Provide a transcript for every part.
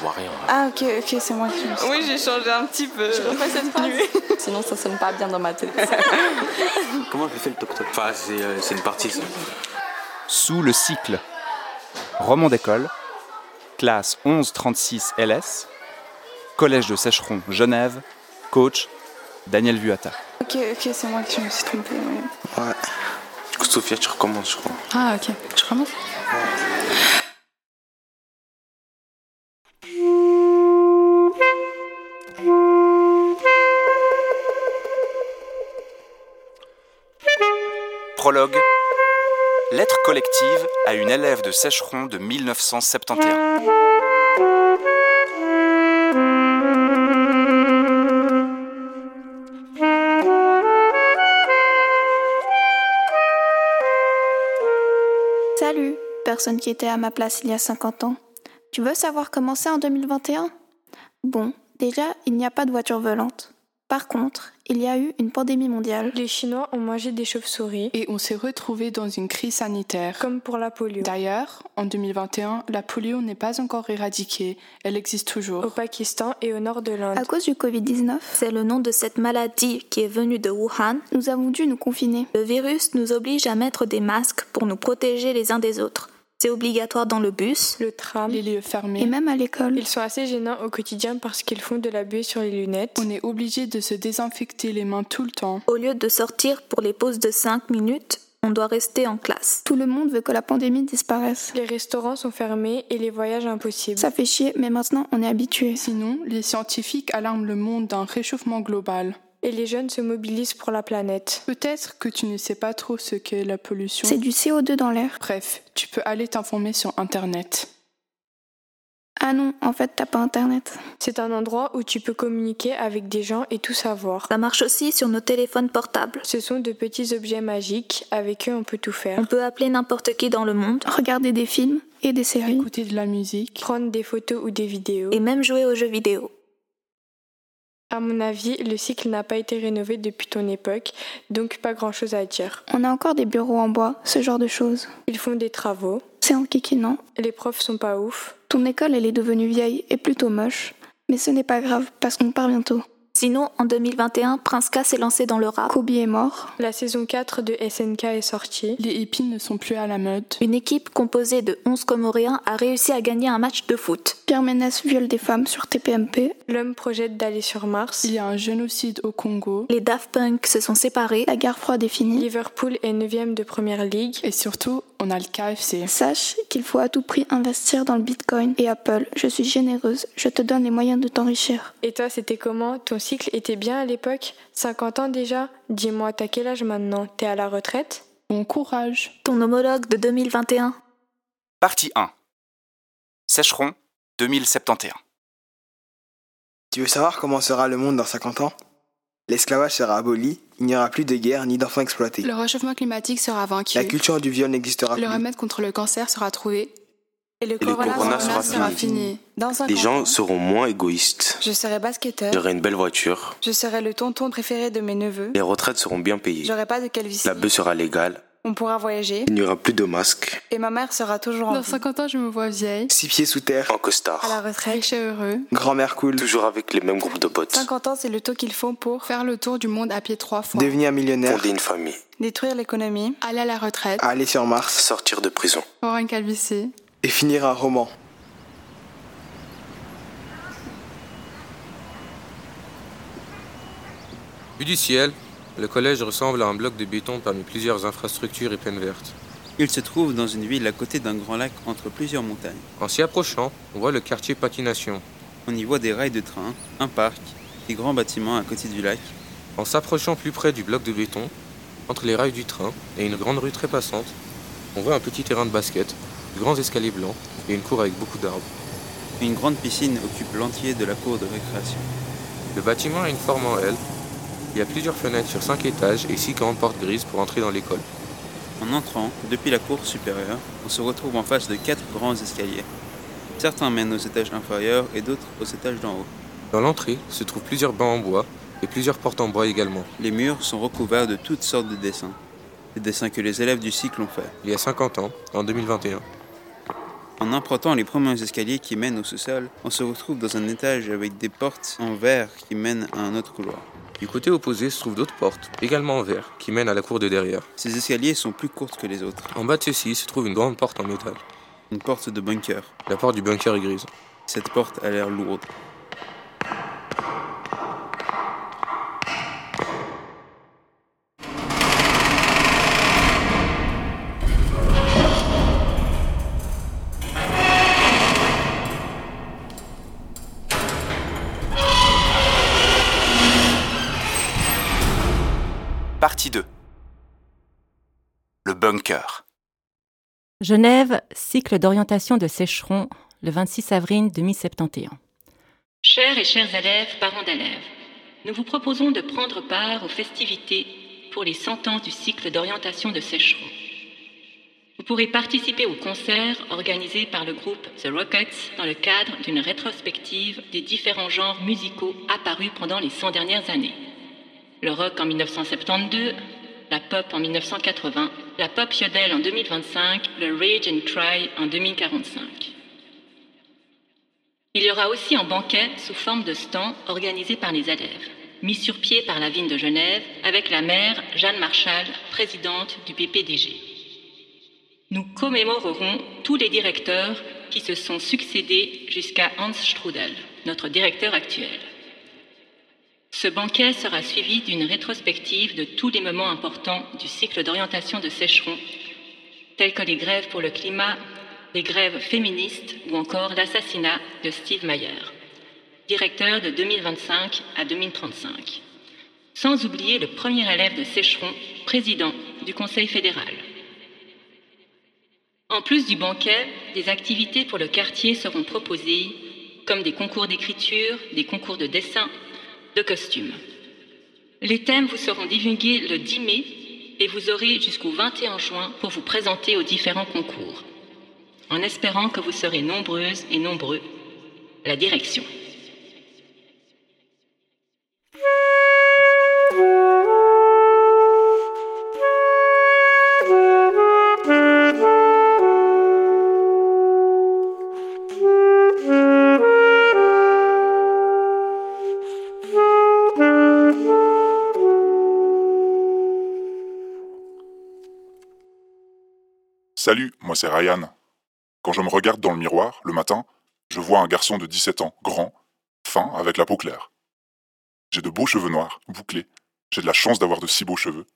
vois rien. Ah ok, ok, c'est moi qui me suis... Oui, j'ai changé un petit peu. Je refais cette phrase. Sinon ça sonne pas bien dans ma tête. Comment je fais le toc toc Enfin, c'est euh, c'est une partie ça. Sous le cycle. Roman d'école, classe 1136 LS, collège de Sécheron, Genève, coach Daniel Vuata. ok, ok, c'est moi qui me suis trompée. ouais. Ouais. Du coup, Sophia, tu recommences, je crois. Ah ok, je commence Lettre collective à une élève de Sécheron de 1971. Salut, personne qui était à ma place il y a 50 ans. Tu veux savoir comment c'est en 2021 Bon, déjà, il n'y a pas de voiture volante. Par contre, il y a eu une pandémie mondiale. Les Chinois ont mangé des chauves-souris, Et on s'est retrouvé dans une crise sanitaire. comme pour la polio. D'ailleurs, en 2021, la polio n'est pas encore éradiquée, elle existe Au toujours. Pakistan et au nord de l'Inde. À cause du Covid-19, c'est le nom de cette maladie qui est venue de Wuhan, nous avons dû nous confiner. Le virus nous oblige à mettre des masques pour nous protéger les uns des autres. C'est obligatoire dans le bus Le tram. Les lieux fermés. et même à l'école. Ils sont assez gênants au quotidien parce qu'ils font de la buée sur les lunettes. On est obligé de se désinfecter les mains tout le temps. Au lieu de sortir pour les pauses de 5 minutes, on doit rester en classe. Tout le monde veut que la pandémie disparaisse. Les restaurants sont fermés et les voyages impossibles. Ça fait chier, mais maintenant on est habitué. Sinon, les scientifiques alarment le monde d'un réchauffement global. Et les jeunes se mobilisent pour la planète. Peut-être que tu ne sais pas trop ce qu'est la pollution. C'est du CO2 dans l'air. Bref, tu peux aller t'informer sur Internet. Ah non, en fait, t'as pas internet. C'est un endroit où tu peux communiquer avec des gens et tout savoir. Ça marche aussi sur nos téléphones portables. Ce sont de petits objets magiques, avec eux on peut tout faire. On peut appeler n'importe qui dans le monde, regarder des films et des séries, Écouter de la musique. Prendre des photos ou des vidéos. et même jouer aux jeux vidéo. À mon avis, le cycle n'a pas été rénové depuis ton époque, donc pas grand chose à dire. On a encore des bureaux en bois, ce genre de choses. Ils font des travaux, C'est enquiquinant. les profs sont pas ouf. Ton école, elle est devenue vieille et plutôt moche. Mais ce n'est pas grave, parce qu'on part bientôt. Sinon, en 2021, Prince K s'est lancé dans le rap. Kobe est mort. La saison 4 de SNK est sortie. Les hippies ne sont plus à la mode. Une équipe composée de 11 Comoréens a réussi à gagner un match de foot. Pierre Ménès viole des femmes sur TPMP. L'homme projette d'aller sur Mars. Il y a un génocide au Congo. Les Daft Punk se sont séparés. La guerre froide est finie. Liverpool est 9ème de première ligue. Et surtout, on a le KFC. Sache qu'il faut à tout prix investir dans le Bitcoin. Et Apple, je suis généreuse, je te donne les moyens de t'enrichir. Et toi, c'était comment Ton cycle était bien à l'époque 50 ans déjà Dis-moi, t'as quel âge maintenant? T'es à la retraite? Bon courage. Ton homologue de 2021 Partie 1. Sécheron, 2071. Tu veux savoir comment sera le monde dans 50 ans? L'esclavage sera aboli, il n'y aura plus de guerre ni d'enfants exploités. Le réchauffement climatique sera vaincu. La culture du viol n'existera Le plus. remède contre le cancer sera trouvé. Et le le corona sera fini. Dans 50 Les gens seront moins égoïstes. je serai basketteur. J'aurai une belle voiture. Je serai le tonton préféré de mes neveux. Les retraites seront bien payées. J'aurai pas de calvitie. La bœuf sera légale. On pourra voyager. Il n'y aura plus de masques. Et ma mère sera toujours en Dans vie. 50 ans, je me vois vieille, Six pieds sous terre, En costard. À la retraite. riche et heureux, grand-mère cool, Toujours avec les mêmes groupes de potes. 50 ans, c'est le taux qu'il faut pour faire le tour du monde à pied trois fois, devenir millionnaire, Fonder une famille. détruire l'économie. aller à la retraite, aller sur Mars Sortir de prison. avoir une calvitie. Et finir un roman. Vu du ciel, le collège ressemble à un bloc de béton parmi plusieurs infrastructures et plaines vertes. Il se trouve dans une ville à côté d'un grand lac entre plusieurs montagnes. En s'y approchant, on voit le quartier patination. On y voit des rails de train, un parc, des grands bâtiments à côté du lac. En s'approchant plus près du bloc de béton, entre les rails du train et une grande rue très passante, on voit un petit terrain de basket, de grands escaliers blancs et une cour avec beaucoup d'arbres. Une grande piscine occupe l'entier de la cour de récréation. Le bâtiment a une forme en L. Il y a plusieurs fenêtres sur cinq étages et six grandes portes grises pour entrer dans l'école. En entrant, depuis la cour supérieure, on se retrouve en face de quatre grands escaliers. Certains mènent aux étages inférieurs et d'autres aux étages d'en haut. Dans l'entrée se trouvent plusieurs bancs en bois et plusieurs portes en bois également. Les murs sont recouverts de toutes sortes de dessins. Des dessins que les élèves du cycle ont faits. Il y a 50 ans, en 2021. En empruntant les premiers escaliers qui mènent au sous-sol, on se retrouve dans un étage avec des portes en verre qui mènent à un autre couloir. Du côté opposé se trouvent d'autres portes, également en verre, qui mènent à la cour de derrière. Ces escaliers sont plus courtes que les autres. En bas de ceci se trouve une grande porte en métal. Une porte de bunker. La porte du bunker est grise. Cette porte a l'air lourde. Genève, cycle d'orientation de Sécheron, le 26 avril 2071. Chers et chers élèves, parents d'élèves, nous vous proposons de prendre part aux festivités pour les 100 ans du cycle d'orientation de Sécheron. Vous pourrez participer au concert organisé par le groupe The Rockets dans le cadre d'une rétrospective des différents genres musicaux apparus pendant les 100 dernières années. Le rock en 1972, la pop en 1980, la pop yodel en 2025, le rage and cry en 2045. Il y aura aussi un banquet sous forme de stand organisé par les élèves, mis sur pied par la ville de Genève avec la maire Jeanne Marchal, présidente du PPDG. Nous commémorerons tous les directeurs qui se sont succédés jusqu'à Hans Strudel, notre directeur actuel. Ce banquet sera suivi d'une rétrospective de tous les moments importants du cycle d'orientation de Sécheron, tels que les grèves pour le climat, les grèves féministes ou encore l'assassinat de Steve Mayer, directeur de 2025 à 2035. Sans oublier le premier élève de Sécheron, président du Conseil fédéral. En plus du banquet, des activités pour le quartier seront proposées, comme des concours d'écriture, des concours de dessin, de costumes. Les thèmes vous seront divulgués le 10 mai et vous aurez jusqu'au 21 juin pour vous présenter aux différents concours. En espérant que vous serez nombreuses et nombreux, la direction. Salut, moi c'est Ryan. Quand je me regarde dans le miroir, le matin, je vois un garçon de 17 ans, grand, fin, avec la peau claire. J'ai de beaux cheveux noirs, bouclés. J'ai de la chance d'avoir de si beaux cheveux.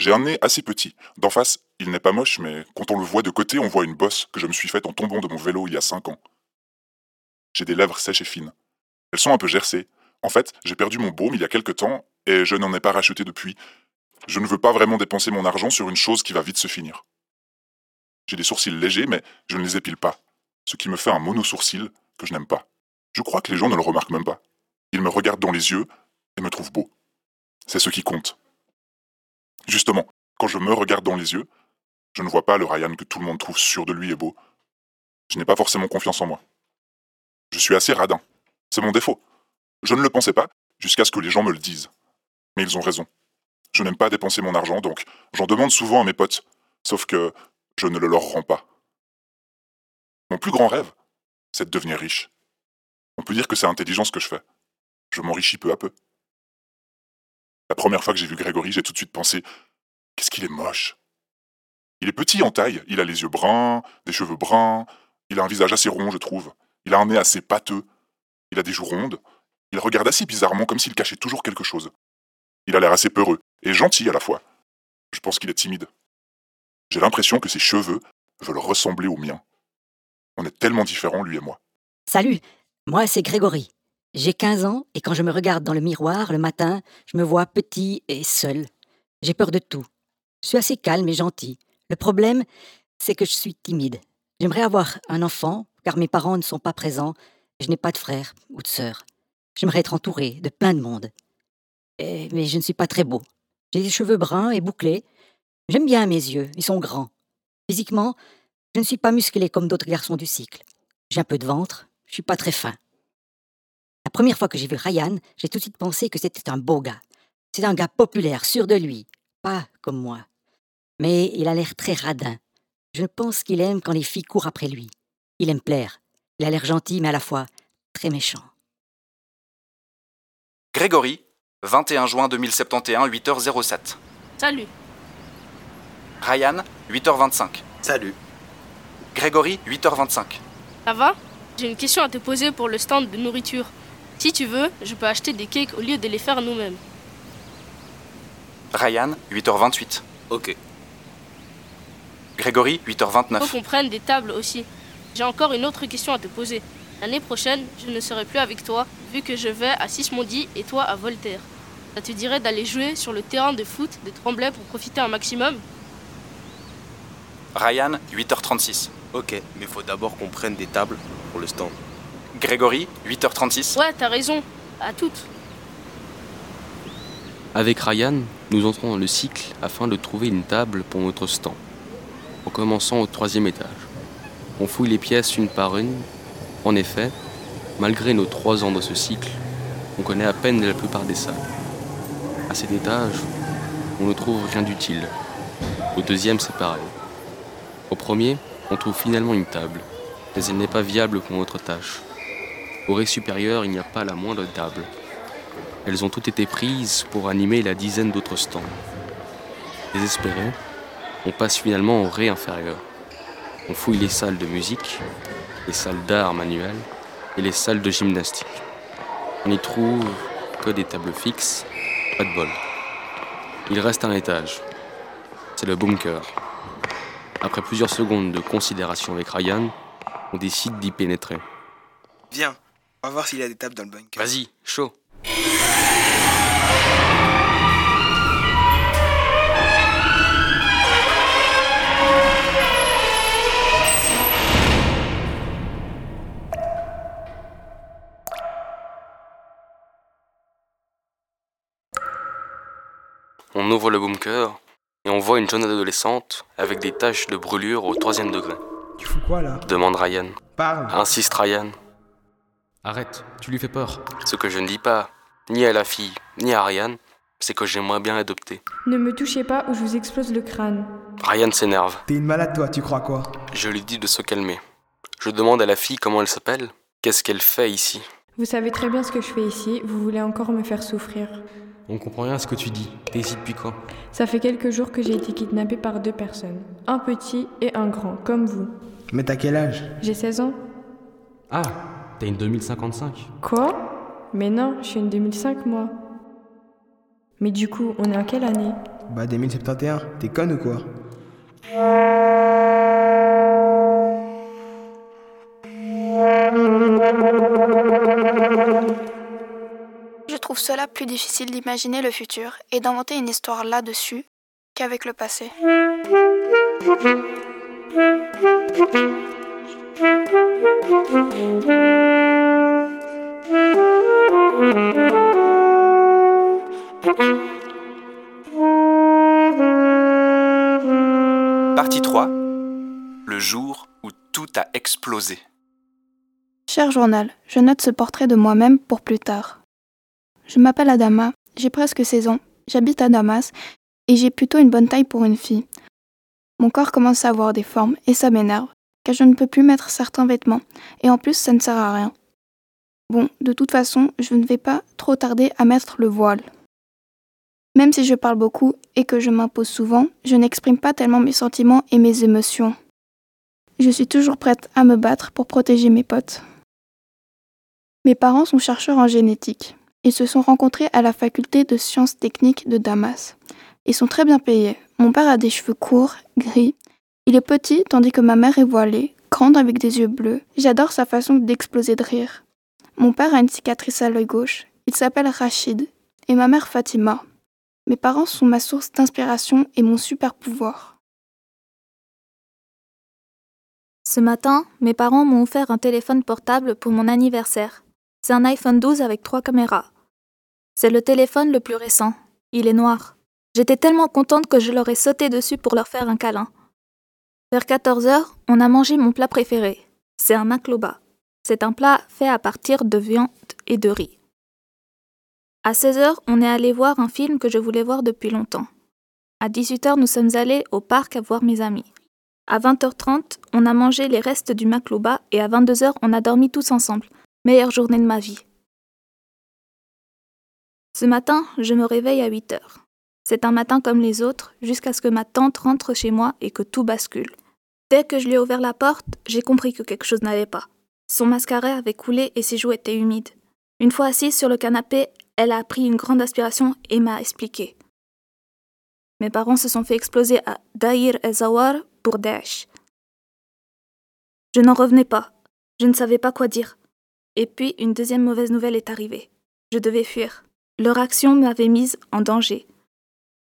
J'ai un nez assez petit. D'en face, il n'est pas moche, mais quand on le voit de côté, on voit une bosse que je me suis faite en tombant de mon vélo il y a 5 ans. J'ai des lèvres sèches et fines. Elles sont un peu gercées. En fait, j'ai perdu mon baume il y a quelque temps et je n'en ai pas racheté depuis. Je ne veux pas vraiment dépenser mon argent sur une chose qui va vite se finir. J'ai des sourcils légers, mais je ne les épile pas, ce qui me fait un mono-sourcil que je n'aime pas. Je crois que les gens ne le remarquent même pas. Ils me regardent dans les yeux et me trouvent beau. C'est ce qui compte. Justement, quand je me regarde dans les yeux, je ne vois pas le Ryan que tout le monde trouve sûr de lui et beau. Je n'ai pas forcément confiance en moi. Je suis assez radin. C'est mon défaut. Je ne le pensais pas, jusqu'à ce que les gens me le disent. Mais ils ont raison. Je n'aime pas dépenser mon argent, donc j'en demande souvent à mes potes. Sauf que je ne le leur rends pas. Mon plus grand rêve, c'est de devenir riche. On peut dire que c'est intelligent ce que je fais. Je m'enrichis peu à peu. La première fois que j'ai vu Grégory, j'ai tout de suite pensé Qu'est-ce qu'il est moche Il est petit en taille, il a les yeux bruns, des cheveux bruns, il a un visage assez rond, je trouve. Il a un nez assez pâteux, il a des joues rondes, il regarde assez bizarrement comme s'il cachait toujours quelque chose. Il a l'air assez peureux et gentil à la fois. Je pense qu'il est timide. J'ai l'impression que ses cheveux veulent ressembler aux miens. On est tellement différents, lui et moi. Salut, moi c'est Grégory. J'ai 15 ans et quand je me regarde dans le miroir le matin, je me vois petit et seul. J'ai peur de tout. Je suis assez calme et gentil. Le problème, c'est que je suis timide. J'aimerais avoir un enfant, car mes parents ne sont pas présents. Je n'ai pas de frère ou de sœur. J'aimerais être entouré de plein de monde. Mais je ne suis pas très beau. J'ai des cheveux bruns et bouclés. J'aime bien mes yeux, ils sont grands. Physiquement, je ne suis pas musclé comme d'autres garçons du cycle. J'ai un peu de ventre, je suis pas très fin. La première fois que j'ai vu Ryan, j'ai tout de suite pensé que c'était un beau gars. C'est un gars populaire, sûr de lui, pas comme moi. Mais il a l'air très radin. Je pense qu'il aime quand les filles courent après lui. Il aime plaire. Il a l'air gentil, mais à la fois très méchant. Grégory, 21 juin 2071, 8h07. Salut. Ryan, 8h25. Salut. Grégory, 8h25. Ça va? J'ai une question à te poser pour le stand de nourriture. Si tu veux, je peux acheter des cakes au lieu de les faire nous-mêmes. Ryan, 8h28. Ok. Grégory, 8h29. Faut qu'on prenne des tables aussi. J'ai encore une autre question à te poser. L'année prochaine, je ne serai plus avec toi, vu que je vais à Sismondi et toi à Voltaire. Ça te dirait d'aller jouer sur le terrain de foot de Tremblay pour profiter un maximum? Ryan, 8h36. Ok, mais faut d'abord qu'on prenne des tables pour le stand. Grégory, 8h36. Ouais, t'as raison. À toutes. Avec Ryan, nous entrons dans le cycle afin de trouver une table pour notre stand. En commençant au troisième étage. On fouille les pièces une par une. En effet, malgré nos trois ans dans ce cycle, on connaît à peine la plupart des salles. À cet étage, on ne trouve rien d'utile. Au deuxième, c'est pareil. Au premier, on trouve finalement une table, mais elle n'est pas viable pour notre tâche. Au rez supérieur, il n'y a pas la moindre table. Elles ont toutes été prises pour animer la dizaine d'autres stands. Désespérés, on passe finalement au rez inférieur. On fouille les salles de musique, les salles d'art manuel et les salles de gymnastique. On n'y trouve que des tables fixes, pas de bol. Il reste un étage. C'est le bunker. Après plusieurs secondes de considération avec Ryan, on décide d'y pénétrer. Viens, on va voir s'il y a des tables dans le bunker. Vas-y, chaud. On ouvre le bunker et on voit une jeune adolescente avec des taches de brûlure au troisième degré. Tu fous quoi là? Demande Ryan. Parle. Insiste Ryan. Arrête, tu lui fais peur. Ce que je ne dis pas, ni à la fille, ni à Ryan, c'est que j'aimerais bien l'adopter. Ne me touchez pas ou je vous explose le crâne. Ryan s'énerve. T'es une malade toi, tu crois quoi? Je lui dis de se calmer. Je demande à la fille comment elle s'appelle, qu'est-ce qu'elle fait ici? Vous savez très bien ce que je fais ici, vous voulez encore me faire souffrir. On comprend rien à ce que tu dis. T'es ici depuis quand? Ça fait quelques jours que j'ai été kidnappée par deux personnes. Un petit et un grand, comme vous. Mais t'as quel âge? J'ai 16 ans. Ah, t'as une 2055. Quoi? Mais non, je suis une 2005 moi. Mais du coup, on est en quelle année? Bah 2071, t'es conne ou quoi? Trouve cela plus difficile d'imaginer le futur et d'inventer une histoire là-dessus qu'avec le passé. Partie 3. Le jour où tout a explosé. Cher journal, je note ce portrait de moi-même pour plus tard. Je m'appelle Adama, j'ai presque 16 ans, j'habite à Damas et j'ai plutôt une bonne taille pour une fille. Mon corps commence à avoir des formes et ça m'énerve, car je ne peux plus mettre certains vêtements et en plus ça ne sert à rien. Bon, de toute façon, je ne vais pas trop tarder à mettre le voile. Même si je parle beaucoup et que je m'impose souvent, je n'exprime pas tellement mes sentiments et mes émotions. Je suis toujours prête à me battre pour protéger mes potes. Mes parents sont chercheurs en génétique. Ils se sont rencontrés à la faculté de sciences techniques de Damas. Ils sont très bien payés. Mon père a des cheveux courts, gris. Il est petit tandis que ma mère est voilée, grande avec des yeux bleus. J'adore sa façon d'exploser de rire. Mon père a une cicatrice à l'œil gauche. Il s'appelle Rachid. Et ma mère Fatima. Mes parents sont ma source d'inspiration et mon super pouvoir. Ce matin, mes parents m'ont offert un téléphone portable pour mon anniversaire. C'est un iPhone 12 avec trois caméras. C'est le téléphone le plus récent. Il est noir. J'étais tellement contente que je leur ai sauté dessus pour leur faire un câlin. Vers 14 heures, on a mangé mon plat préféré. C'est un makloba. C'est un plat fait à partir de viande et de riz. À 16 heures, on est allé voir un film que je voulais voir depuis longtemps. À 18 heures, nous sommes allés au parc à voir mes amis. À 20h30, on a mangé les restes du maklouba et à 22h, on a dormi tous ensemble. Meilleure journée de ma vie. Ce matin, je me réveille à 8h. C'est un matin comme les autres, jusqu'à ce que ma tante rentre chez moi et que tout bascule. Dès que je lui ai ouvert la porte, j'ai compris que quelque chose n'allait pas. Son mascara avait coulé et ses joues étaient humides. Une fois assise sur le canapé, elle a pris une grande aspiration et m'a expliqué. Mes parents se sont fait exploser à Daïr el Zawar pour Daesh. Je n'en revenais pas. Je ne savais pas quoi dire. Et puis une deuxième mauvaise nouvelle est arrivée. Je devais fuir. Leur action m'avait mise en danger.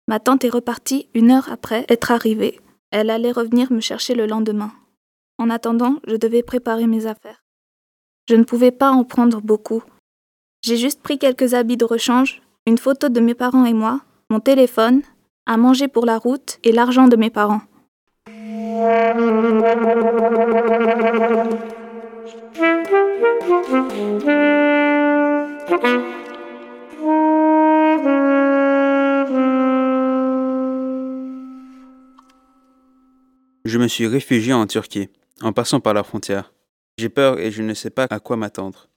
Ma tante est repartie une heure après être arrivée. Elle allait revenir me chercher le lendemain. En attendant, je devais préparer mes affaires. Je ne pouvais pas en prendre beaucoup. J'ai juste pris quelques habits de rechange, une photo de mes parents et moi, mon téléphone, à manger pour la route et l'argent de mes parents. Je me suis réfugié en Turquie, en passant par la frontière. J'ai peur et je ne sais pas à quoi m'attendre.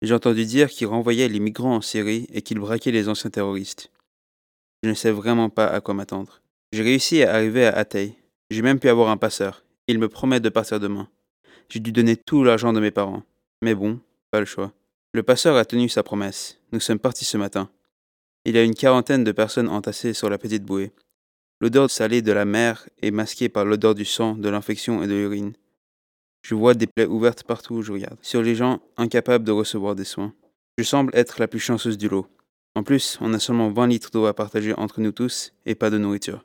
J'ai entendu dire qu'ils renvoyaient les migrants en Syrie et qu'ils braquaient les anciens terroristes. Je ne sais vraiment pas à quoi m'attendre. J'ai réussi à arriver à Atay. J'ai même pu avoir un passeur. Il me promet de partir demain. J'ai dû donner tout l'argent de mes parents. Mais bon, pas le choix. Le passeur a tenu sa promesse. Nous sommes partis ce matin. Il y a une quarantaine de personnes entassées sur la petite bouée. L'odeur salée de la mer est masquée par l'odeur du sang, de l'infection et de l'urine. Je vois des plaies ouvertes partout où je regarde, sur les gens incapables de recevoir des soins. Je semble être la plus chanceuse du lot. En plus, on a seulement 20 litres d'eau à partager entre nous tous et pas de nourriture.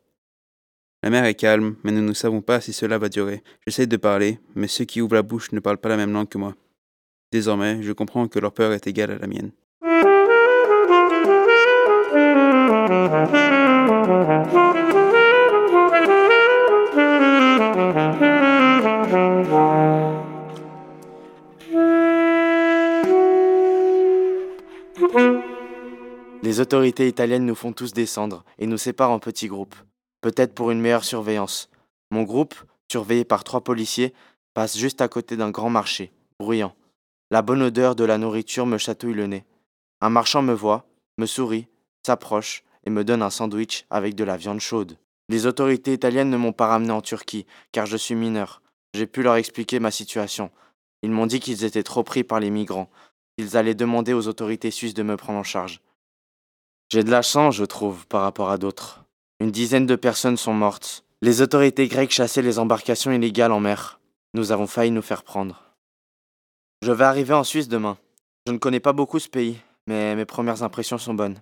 La mer est calme, mais nous ne savons pas si cela va durer. J'essaie de parler, mais ceux qui ouvrent la bouche ne parlent pas la même langue que moi. Désormais, je comprends que leur peur est égale à la mienne. Les autorités italiennes nous font tous descendre et nous séparent en petits groupes, peut-être pour une meilleure surveillance. Mon groupe, surveillé par trois policiers, passe juste à côté d'un grand marché, bruyant. La bonne odeur de la nourriture me chatouille le nez. Un marchand me voit, me sourit, s'approche et me donne un sandwich avec de la viande chaude. Les autorités italiennes ne m'ont pas ramené en Turquie, car je suis mineur. J'ai pu leur expliquer ma situation. Ils m'ont dit qu'ils étaient trop pris par les migrants. Ils allaient demander aux autorités suisses de me prendre en charge. J'ai de la chance, je trouve, par rapport à d'autres. Une dizaine de personnes sont mortes. Les autorités grecques chassaient les embarcations illégales en mer. Nous avons failli nous faire prendre. Je vais arriver en Suisse demain. Je ne connais pas beaucoup ce pays, mais mes premières impressions sont bonnes.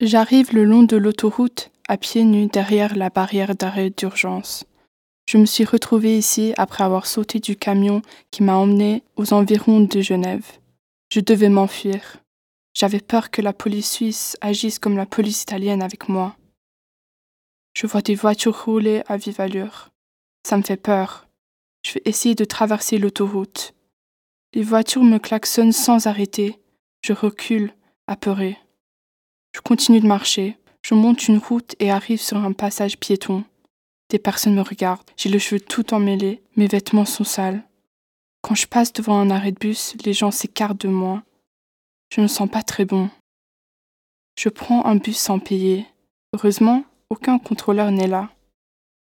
J'arrive le long de l'autoroute, à pieds nus derrière la barrière d'arrêt d'urgence. Je me suis retrouvée ici après avoir sauté du camion qui m'a emmené aux environs de Genève. Je devais m'enfuir. J'avais peur que la police suisse agisse comme la police italienne avec moi. Je vois des voitures rouler à vive allure. Ça me fait peur. Je vais essayer de traverser l'autoroute. Les voitures me klaxonnent sans arrêter. Je recule, apeuré. Je continue de marcher. Je monte une route et arrive sur un passage piéton. Des personnes me regardent. J'ai le cheveu tout emmêlé. Mes vêtements sont sales. Quand je passe devant un arrêt de bus, les gens s'écartent de moi. Je ne sens pas très bon. Je prends un bus sans payer. Heureusement, aucun contrôleur n'est là.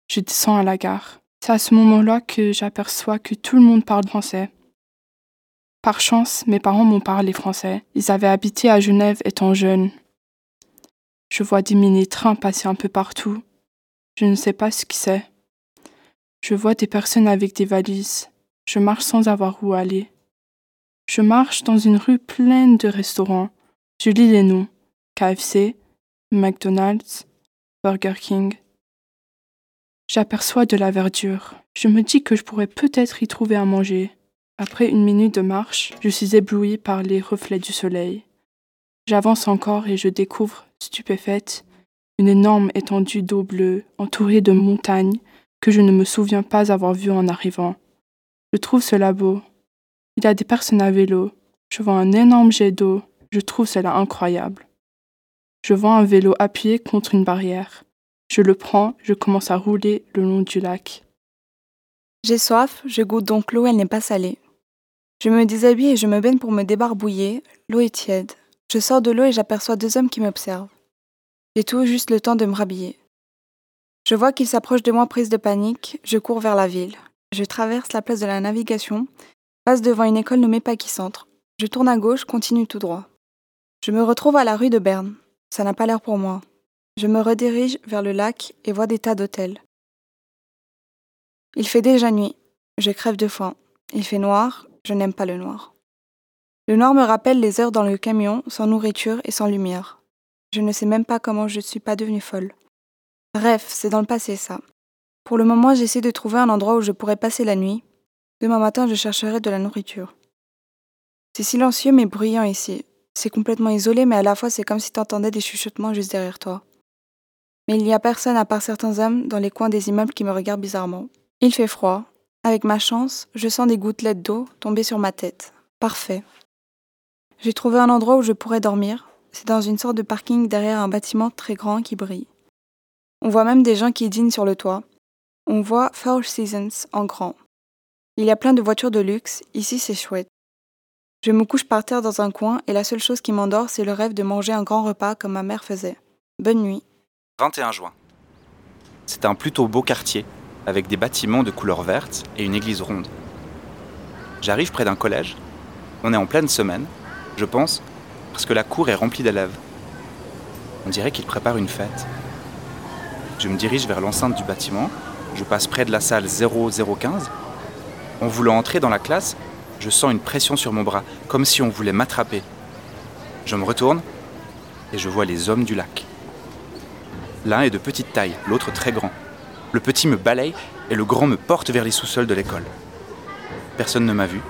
Je descends à la gare. C'est à ce moment-là que j'aperçois que tout le monde parle français. Par chance, mes parents m'ont parlé français. Ils avaient habité à Genève étant jeunes. Je vois des mini-trains passer un peu partout. Je ne sais pas ce que c'est. Je vois des personnes avec des valises. Je marche sans avoir où aller. Je marche dans une rue pleine de restaurants. Je lis les noms. KFC, McDonald's, Burger King. J'aperçois de la verdure. Je me dis que je pourrais peut-être y trouver à manger. Après une minute de marche, je suis ébloui par les reflets du soleil. J'avance encore et je découvre, stupéfaite, une énorme étendue d'eau bleue entourée de montagnes que je ne me souviens pas avoir vues en arrivant. Je trouve cela beau. Il y a des personnes à vélo. Je vois un énorme jet d'eau. Je trouve cela incroyable. Je vois un vélo appuyé contre une barrière. Je le prends, je commence à rouler le long du lac. J'ai soif, je goûte donc l'eau, elle n'est pas salée. Je me déshabille et je me baigne pour me débarbouiller. L'eau est tiède. Je sors de l'eau et j'aperçois deux hommes qui m'observent. J'ai tout juste le temps de me rhabiller. Je vois qu'ils s'approchent de moi prise de panique, je cours vers la ville. Je traverse la place de la navigation, passe devant une école nommée Paki Centre. Je tourne à gauche, continue tout droit. Je me retrouve à la rue de Berne. Ça n'a pas l'air pour moi. Je me redirige vers le lac et vois des tas d'hôtels. Il fait déjà nuit. Je crève de faim. Il fait noir. Je n'aime pas le noir. Le noir me rappelle les heures dans le camion, sans nourriture et sans lumière. Je ne sais même pas comment je ne suis pas devenue folle. Bref, c'est dans le passé ça. Pour le moment, j'essaie de trouver un endroit où je pourrais passer la nuit. Demain matin, je chercherai de la nourriture. C'est silencieux mais bruyant ici. C'est complètement isolé, mais à la fois c'est comme si t'entendais des chuchotements juste derrière toi. Mais il n'y a personne à part certains hommes dans les coins des immeubles qui me regardent bizarrement. Il fait froid. Avec ma chance, je sens des gouttelettes d'eau tomber sur ma tête. Parfait. J'ai trouvé un endroit où je pourrais dormir. C'est dans une sorte de parking derrière un bâtiment très grand qui brille. On voit même des gens qui dînent sur le toit. On voit Four Seasons en grand. Il y a plein de voitures de luxe, ici c'est chouette. Je me couche par terre dans un coin et la seule chose qui m'endort, c'est le rêve de manger un grand repas comme ma mère faisait. Bonne nuit. 21 juin. C'est un plutôt beau quartier, avec des bâtiments de couleur verte et une église ronde. J'arrive près d'un collège. On est en pleine semaine, je pense, parce que la cour est remplie d'élèves. On dirait qu'ils préparent une fête. Je me dirige vers l'enceinte du bâtiment, je passe près de la salle 0015. En voulant entrer dans la classe, je sens une pression sur mon bras, comme si on voulait m'attraper. Je me retourne et je vois les hommes du lac. L'un est de petite taille, l'autre très grand. Le petit me balaye et le grand me porte vers les sous-sols de l'école. Personne ne m'a vu.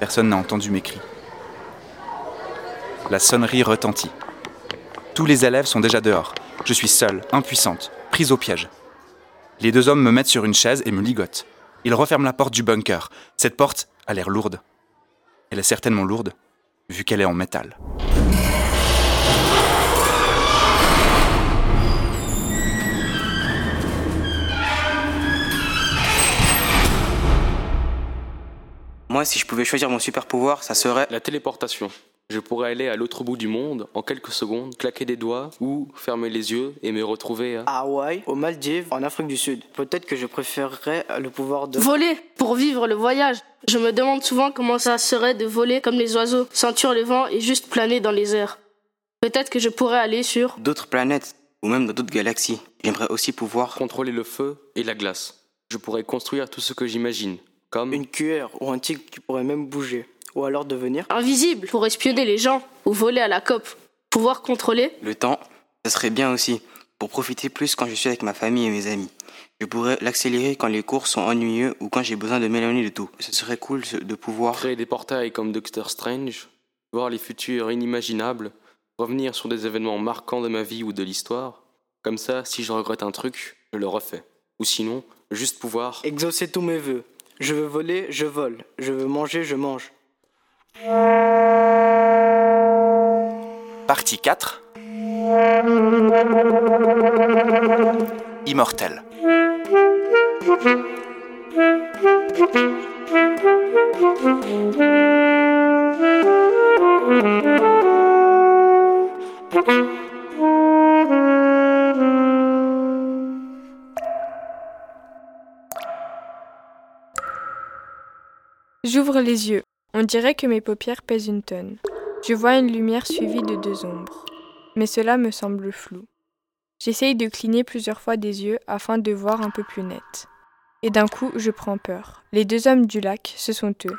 Personne n'a entendu mes cris. La sonnerie retentit. Tous les élèves sont déjà dehors. Je suis seule, impuissante, prise au piège. Les deux hommes me mettent sur une chaise et me ligotent. Ils referment la porte du bunker. Cette porte a l'air lourde. Elle est certainement lourde, vu qu'elle est en métal. Moi, si je pouvais choisir mon super pouvoir, ça serait la téléportation. Je pourrais aller à l'autre bout du monde en quelques secondes, claquer des doigts ou fermer les yeux et me retrouver à Hawaï, aux Maldives, en Afrique du Sud. Peut-être que je préférerais le pouvoir de voler pour vivre le voyage. Je me demande souvent comment ça serait de voler comme les oiseaux, sentir le vent et juste planer dans les airs. Peut-être que je pourrais aller sur d'autres planètes ou même dans d'autres galaxies. J'aimerais aussi pouvoir contrôler le feu et la glace. Je pourrais construire tout ce que j'imagine, comme une cuillère ou un tigre qui pourrait même bouger ou alors devenir invisible pour espionner les gens ou voler à la COP. Pouvoir contrôler le temps, ça serait bien aussi pour profiter plus quand je suis avec ma famille et mes amis. Je pourrais l'accélérer quand les cours sont ennuyeux ou quand j'ai besoin de m'éloigner de tout. Ce serait cool de pouvoir créer des portails comme Doctor Strange, voir les futurs inimaginables, revenir sur des événements marquants de ma vie ou de l'histoire. Comme ça, si je regrette un truc, je le refais. Ou sinon, juste pouvoir exaucer tous mes vœux. Je veux voler, je vole. Je veux manger, je mange. Partie 4 Immortel. J'ouvre les yeux. On dirait que mes paupières pèsent une tonne. Je vois une lumière suivie de deux ombres. Mais cela me semble flou. J'essaye de cligner plusieurs fois des yeux afin de voir un peu plus net. Et d'un coup, je prends peur. Les deux hommes du lac, ce sont eux.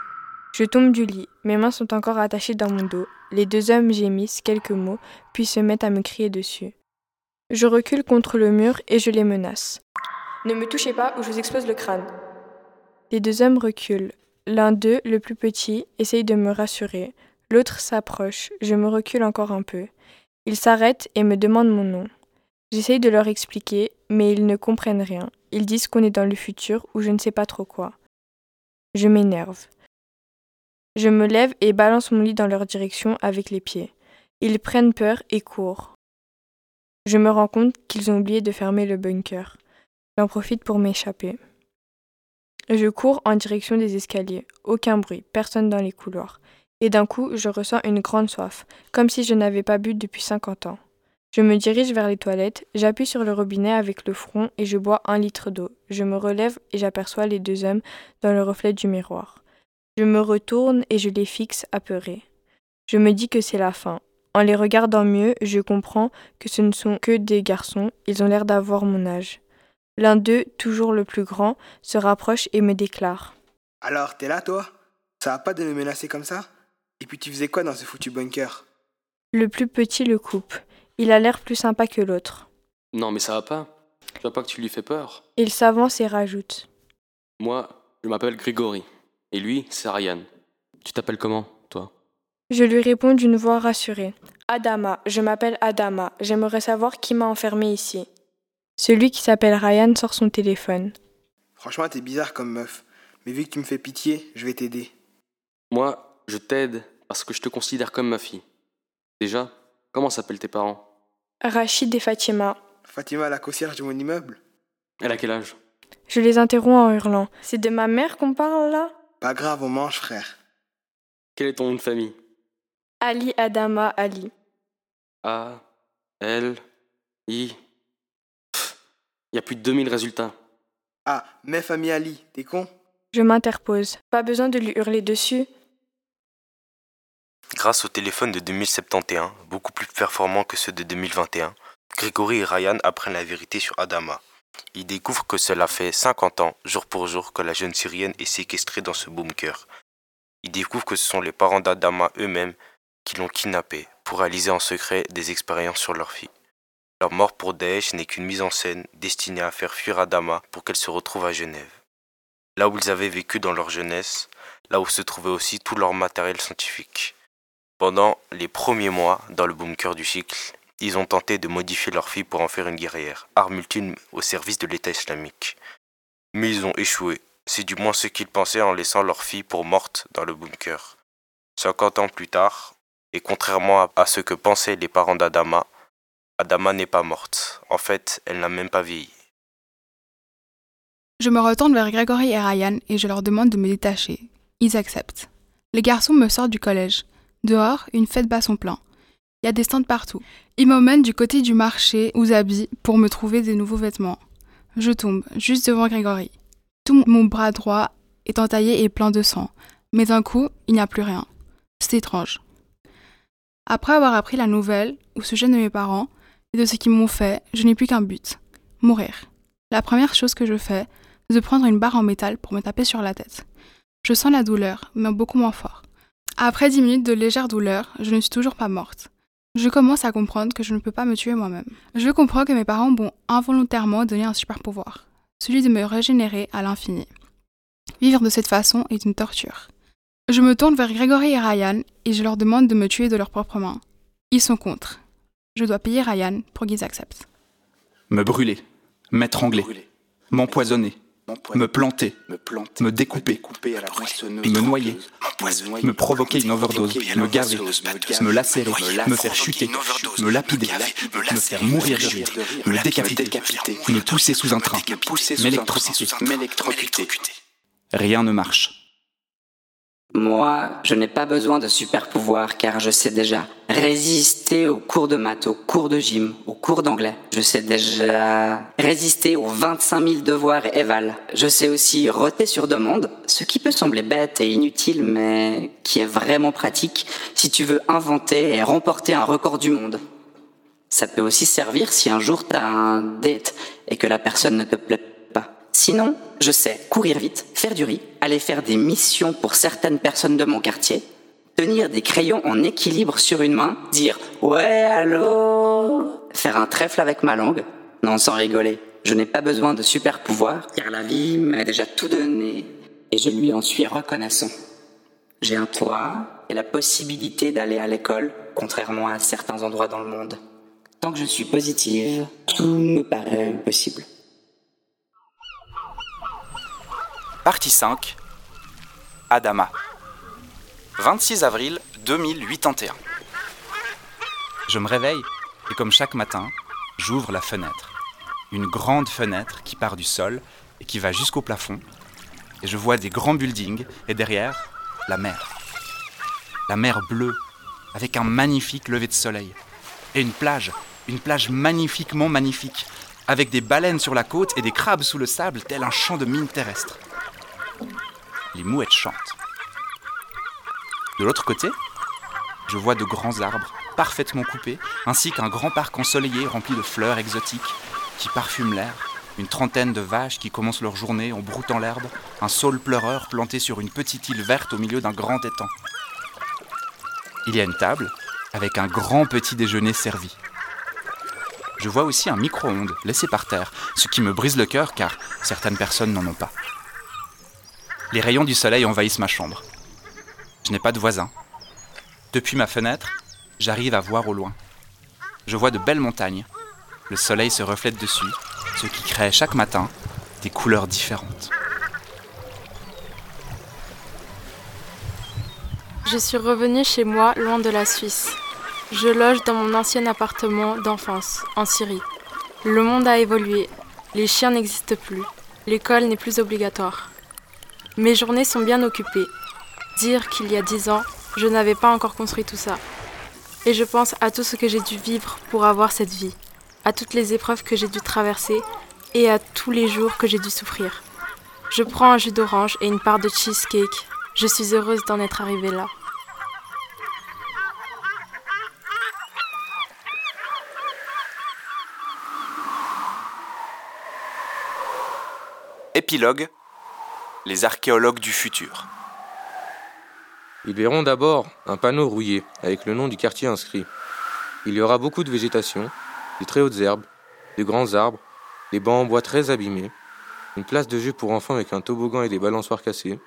Je tombe du lit, mes mains sont encore attachées dans mon dos. Les deux hommes gémissent quelques mots, puis se mettent à me crier dessus. Je recule contre le mur et je les menace. Ne me touchez pas ou je vous explose le crâne. Les deux hommes reculent. L'un d'eux, le plus petit, essaye de me rassurer. L'autre s'approche. Je me recule encore un peu. Ils s'arrêtent et me demandent mon nom. J'essaye de leur expliquer, mais ils ne comprennent rien. Ils disent qu'on est dans le futur ou je ne sais pas trop quoi. Je m'énerve. Je me lève et balance mon lit dans leur direction avec les pieds. Ils prennent peur et courent. Je me rends compte qu'ils ont oublié de fermer le bunker. J'en profite pour m'échapper. Je cours en direction des escaliers. Aucun bruit, personne dans les couloirs. Et d'un coup, je ressens une grande soif, comme si je n'avais pas bu depuis 50 ans. Je me dirige vers les toilettes, j'appuie sur le robinet avec le front et je bois un litre d'eau. Je me relève et j'aperçois les deux hommes dans le reflet du miroir. Je me retourne et je les fixe apeurés. Je me dis que c'est la fin. En les regardant mieux, je comprends que ce ne sont que des garçons, ils ont l'air d'avoir mon âge. L'un d'eux, toujours le plus grand, se rapproche et me déclare. Alors, t'es là, toi? Ça va pas de me menacer comme ça? Et puis tu faisais quoi dans ce foutu bunker? Le plus petit le coupe. Il a l'air plus sympa que l'autre. Non, mais ça va pas. Tu vois pas que tu lui fais peur Il s'avance et rajoute. Moi, je m'appelle Grégory. Et lui, c'est Ryan. Tu t'appelles comment, toi? Je lui réponds d'une voix rassurée. Adama, je m'appelle Adama. J'aimerais savoir qui m'a enfermé ici. Celui qui s'appelle Ryan sort son téléphone. Franchement, t'es bizarre comme meuf. Mais vu que tu me fais pitié, je vais t'aider. Moi, je t'aide parce que je te considère comme ma fille. Déjà, comment s'appellent tes parents? Rachid et Fatima. Fatima, la concierge de mon immeuble? Elle a quel âge? Je les interromps en hurlant. C'est de ma mère qu'on parle là? Pas grave, on mange, frère. Quel est ton nom de famille? Ali Adama Ali. A, L, I. Il y a plus de 2000 résultats. Ah, mais famille Ali, t'es con Je m'interpose. Pas besoin de lui hurler dessus. Grâce au téléphone de 2071, beaucoup plus performant que ceux de 2021, Grégory et Ryan apprennent la vérité sur Adama. Ils découvrent que cela fait 50 ans, jour pour jour, que la jeune Syrienne est séquestrée dans ce bunker. Ils découvrent que ce sont les parents d'Adama eux-mêmes qui l'ont kidnappée pour réaliser en secret des expériences sur leur fille. Leur mort pour Daesh n'est qu'une mise en scène destinée à faire fuir Adama pour qu'elle se retrouve à Genève. Là où ils avaient vécu dans leur jeunesse, là où se trouvait aussi tout leur matériel scientifique. Pendant les premiers mois dans le bunker du cycle, ils ont tenté de modifier leur fille pour en faire une guerrière, arme ultime au service de l'État islamique. Mais ils ont échoué, c'est du moins ce qu'ils pensaient en laissant leur fille pour morte dans le bunker. 50 ans plus tard, et contrairement à ce que pensaient les parents d'Adama, Adama n'est pas morte. En fait, elle n'a même pas vieilli. Je me retourne vers Grégory et Ryan et je leur demande de me détacher. Ils acceptent. Les garçons me sortent du collège. Dehors, une fête bat son plein. Il y a des stands partout. Ils m'emmènent du côté du marché aux habits pour me trouver des nouveaux vêtements. Je tombe, juste devant Grégory. Tout mon bras droit est entaillé et plein de sang. Mais d'un coup, il n'y a plus rien. C'est étrange. Après avoir appris la nouvelle, au sujet de mes parents, et de ce qu'ils m'ont fait, je n'ai plus qu'un but. Mourir. La première chose que je fais, c'est de prendre une barre en métal pour me taper sur la tête. Je sens la douleur, mais beaucoup moins fort. Après dix minutes de légère douleur, je ne suis toujours pas morte. Je commence à comprendre que je ne peux pas me tuer moi-même. Je comprends que mes parents m'ont involontairement donné un super pouvoir, celui de me régénérer à l'infini. Vivre de cette façon est une torture. Je me tourne vers Grégory et Ryan et je leur demande de me tuer de leurs propres mains. Ils sont contre. Je dois payer Ryan pour qu'ils acceptent. Me brûler, m'étrangler, m'empoisonner, me planter, me découper, me noyer, me provoquer une overdose, me gaver, me lacérer, me faire chuter, me lapider, me faire mourir de rire, me décapiter, me pousser sous un train, m'électrocuter. Rien ne marche. Moi, je n'ai pas besoin de super pouvoirs car je sais déjà résister aux cours de maths, aux cours de gym, aux cours d'anglais. Je sais déjà résister aux 25 000 devoirs et éval. Je sais aussi roter sur demande, ce qui peut sembler bête et inutile mais qui est vraiment pratique si tu veux inventer et remporter un record du monde. Ça peut aussi servir si un jour t'as un date et que la personne ne te plaît pas. Sinon, je sais courir vite, faire du riz, aller faire des missions pour certaines personnes de mon quartier, tenir des crayons en équilibre sur une main, dire ouais allô, faire un trèfle avec ma langue. Non, sans rigoler, je n'ai pas besoin de super pouvoirs car la vie m'a déjà tout donné et je lui en suis reconnaissant. J'ai un toit et la possibilité d'aller à l'école, contrairement à certains endroits dans le monde. Tant que je suis positive, tout me paraît possible. Partie 5 Adama 26 avril 2081 Je me réveille et comme chaque matin, J'ouvre la fenêtre. Une grande fenêtre qui part du sol et qui va jusqu'au plafond. Et je vois des grands buildings et derrière, la mer. La mer bleue, avec un magnifique lever de soleil. Et une plage, une plage magnifiquement magnifique, avec des baleines sur la côte et des crabes sous le sable, tel un champ de mine terrestre. Les mouettes chantent. De l'autre côté, je vois de grands arbres, parfaitement coupés, ainsi qu'un grand parc ensoleillé rempli de fleurs exotiques qui parfument l'air, une trentaine de vaches qui commencent leur journée en broutant l'herbe, un saule pleureur planté sur une petite île verte au milieu d'un grand étang. Il y a une table avec un grand petit déjeuner servi. Je vois aussi un micro-ondes laissé par terre, ce qui me brise le cœur car certaines personnes n'en ont pas. Les rayons du soleil envahissent ma chambre. Je n'ai pas de voisins. Depuis ma fenêtre, j'arrive à voir au loin. Je vois de belles montagnes. Le soleil se reflète dessus, ce qui crée chaque matin des couleurs différentes. Je suis revenue chez moi, loin de la Suisse. Je loge dans mon ancien appartement d'enfance, en Syrie. Le monde a évolué. Les chiens n'existent plus. L'école n'est plus obligatoire. Mes journées sont bien occupées. Dire qu'il y a dix ans, je n'avais pas encore construit tout ça. Et je pense à tout ce que j'ai dû vivre pour avoir cette vie, à toutes les épreuves que j'ai dû traverser et à tous les jours que j'ai dû souffrir. Je prends un jus d'orange et une part de cheesecake. Je suis heureuse d'en être arrivée là. Épilogue Les archéologues du futur. Ils verront d'abord un panneau rouillé avec le nom du quartier inscrit. Il y aura beaucoup de végétation, des très hautes herbes, de grands arbres, des bancs en bois très abîmés, une place de jeu pour enfants avec un toboggan et des balançoires cassés.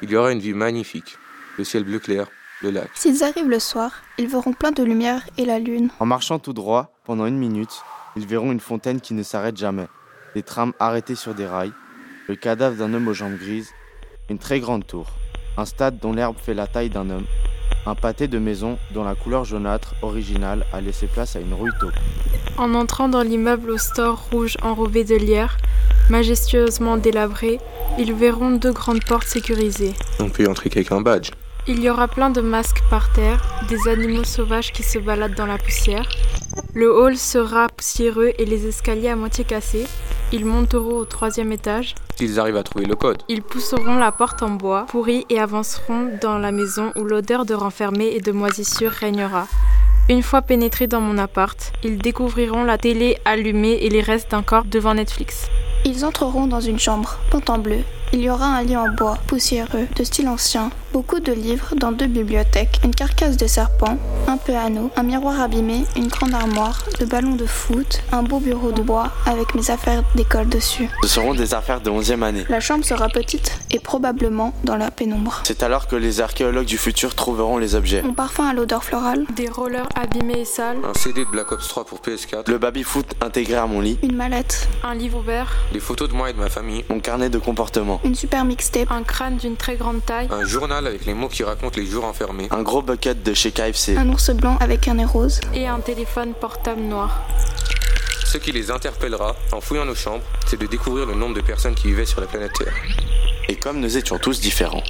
Il y aura une vue magnifique, le ciel bleu clair, le lac. S'ils arrivent le soir, ils verront plein de lumière et la lune. En marchant tout droit, pendant une minute, ils verront une fontaine qui ne s'arrête jamais, des trams arrêtés sur des rails, le cadavre d'un homme aux jambes grises, une très grande tour, un stade dont l'herbe fait la taille d'un homme, un pâté de maison dont la couleur jaunâtre originale a laissé place à une rouille taupe. En entrant dans l'immeuble au store rouge enrobé de lierre, majestueusement délabré, ils verront deux grandes portes sécurisées. On peut y entrer qu'avec un badge. Il y aura plein de masques par terre, des animaux sauvages qui se baladent dans la poussière. Le hall sera poussiéreux et les escaliers à moitié cassés. Ils monteront au troisième étage. S'ils arrivent à trouver le code. Ils pousseront la porte en bois pourri et avanceront dans la maison où l'odeur de renfermé et de moisissure régnera. Une fois pénétrés dans mon appart, ils découvriront la télé allumée et les restes d'un corps devant Netflix. Ils entreront dans une chambre, peinte en bleu. Il y aura un lit en bois, poussiéreux, de style ancien, beaucoup de livres dans deux bibliothèques, une carcasse de serpent, un piano, un miroir abîmé, une grande armoire, de ballons de foot, un beau bureau de bois avec mes affaires d'école dessus. Ce seront des affaires de 11e année. La chambre sera petite et probablement dans la pénombre. C'est alors que les archéologues du futur trouveront les objets. Mon parfum à l'odeur florale, Des rollers abîmés et sales, Un CD de Black Ops 3 pour PS4. Le baby-foot intégré à mon lit. une mallette, un livre ouvert, Des photos de moi et de ma famille. Mon carnet de comportement. une super mixtape, un crâne d'une très grande taille, Un journal avec les mots qui racontent les jours enfermés. Un gros bucket de chez KFC. un ours blanc avec un nez rose. et un téléphone portable noir. Ce qui les interpellera en fouillant nos chambres, c'est de découvrir le nombre de personnes qui vivaient sur la planète Terre. Et comme nous étions tous différents,